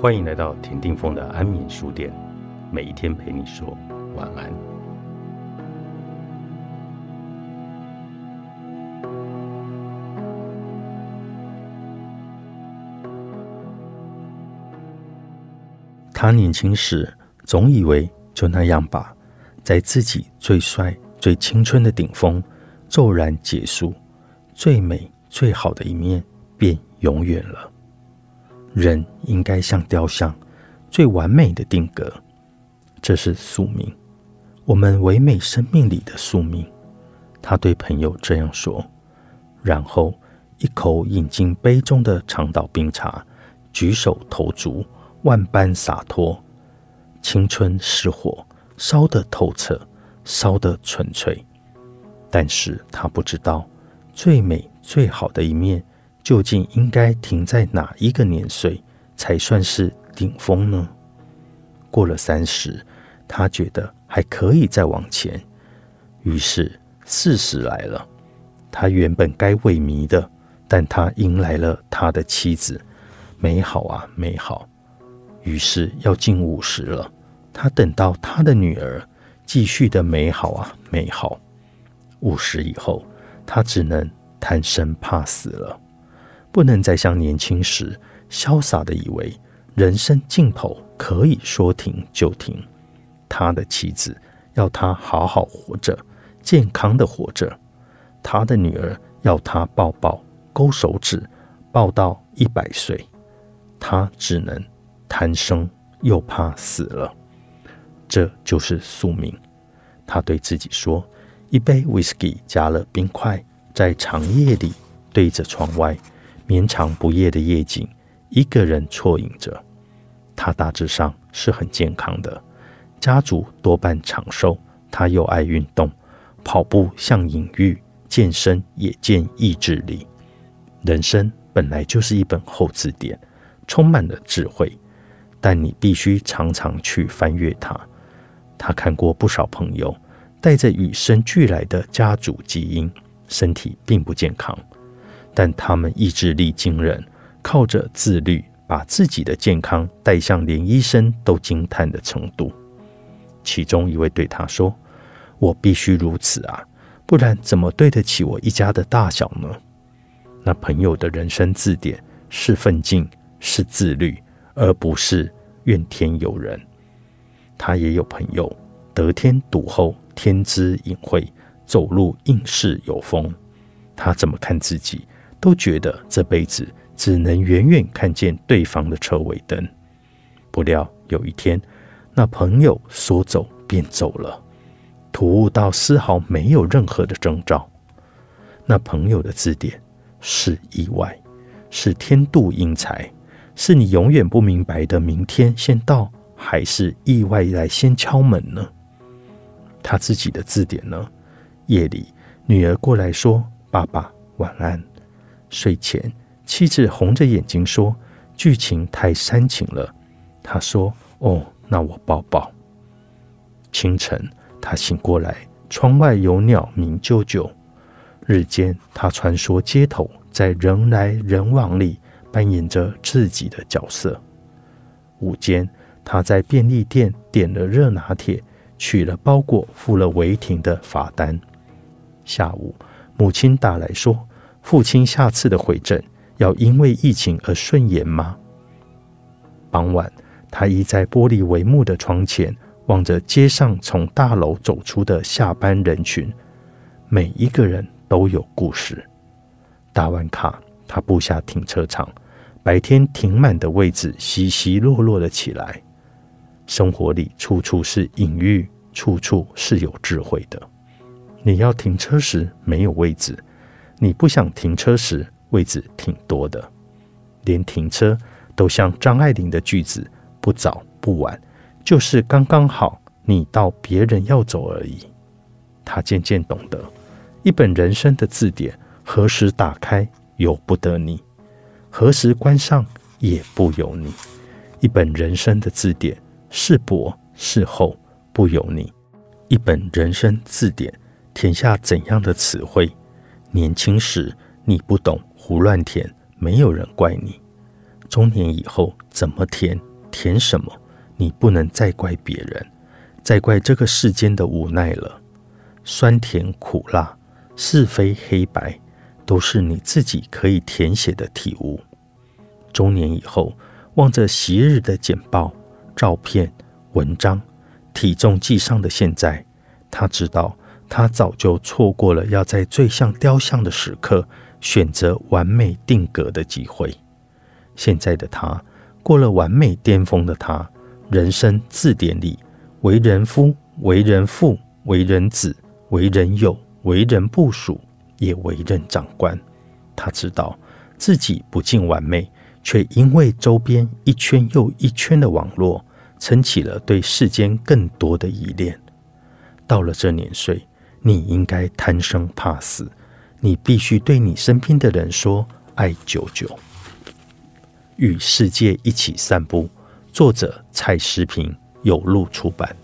欢迎来到田定峰的安眠书店，每一天陪你说晚安。他年轻时总以为就那样吧，在自己最帅、最青春的顶峰骤然结束，最美、最好的一面便永远了。人应该像雕像，最完美的定格，这是宿命，我们唯美生命里的宿命。他对朋友这样说，然后一口饮进杯中的长岛冰茶，举手投足万般洒脱。青春是火，烧得透彻，烧得纯粹。但是他不知道，最美最好的一面。究竟应该停在哪一个年岁才算是顶峰呢？过了三十，他觉得还可以再往前。于是四十来了，他原本该萎靡的，但他迎来了他的妻子，美好啊美好。于是要近五十了，他等到他的女儿，继续的美好啊美好。五十以后，他只能贪生怕死了。不能再像年轻时潇洒的以为人生尽头可以说停就停。他的妻子要他好好活着，健康的活着；他的女儿要他抱抱、勾手指，抱到一百岁。他只能贪生，又怕死了。这就是宿命。他对自己说：“一杯 whisky 加了冰块，在长夜里对着窗外。”绵长不夜的夜景，一个人啜饮着。他大致上是很健康的，家族多半长寿。他又爱运动，跑步像隐喻，健身也见意志力。人生本来就是一本厚字典，充满了智慧，但你必须常常去翻阅它。他看过不少朋友带着与生俱来的家族基因，身体并不健康。但他们意志力惊人，靠着自律，把自己的健康带向连医生都惊叹的程度。其中一位对他说：“我必须如此啊，不然怎么对得起我一家的大小呢？”那朋友的人生字典是奋进，是自律，而不是怨天尤人。他也有朋友得天独厚，天资隐晦，走路应是有风。他怎么看自己？都觉得这辈子只能远远看见对方的车尾灯。不料有一天，那朋友说走便走了，突兀到丝毫没有任何的征兆。那朋友的字典是意外，是天妒英才，是你永远不明白的明天先到，还是意外来先敲门呢？他自己的字典呢？夜里，女儿过来说：“爸爸晚安。”睡前，妻子红着眼睛说：“剧情太煽情了。”他说：“哦，那我抱抱。”清晨，他醒过来，窗外有鸟鸣啾啾。日间，他穿梭街头，在人来人往里扮演着自己的角色。午间，他在便利店点了热拿铁，取了包裹，付了违停的罚单。下午，母亲打来说。父亲下次的回诊要因为疫情而顺延吗？傍晚，他倚在玻璃帷幕的窗前，望着街上从大楼走出的下班人群，每一个人都有故事。打完卡，他步下停车场，白天停满的位置稀稀落落了起来。生活里处处是隐喻，处处是有智慧的。你要停车时没有位置。你不想停车时，位置挺多的，连停车都像张爱玲的句子：“不早不晚，就是刚刚好，你到别人要走而已。”他渐渐懂得，一本人生的字典，何时打开由不得你，何时关上也不由你。一本人生的字典，是薄是厚不由你。一本人生字典，填下怎样的词汇？年轻时你不懂胡乱填，没有人怪你；中年以后怎么填填什么，你不能再怪别人，再怪这个世间的无奈了。酸甜苦辣、是非黑白，都是你自己可以填写的体悟。中年以后，望着昔日的简报、照片、文章，体重计上的现在，他知道他早就错过了要在最像雕像的时刻选择完美定格的机会。现在的他过了完美巅峰的他，人生字典里为人夫、为人父、为人子、为人友、为人部属，也为人长官。他知道自己不尽完美。却因为周边一圈又一圈的网络，撑起了对世间更多的依恋。到了这年岁，你应该贪生怕死，你必须对你身边的人说“爱久久”。与世界一起散步。作者：蔡诗平，有路出版。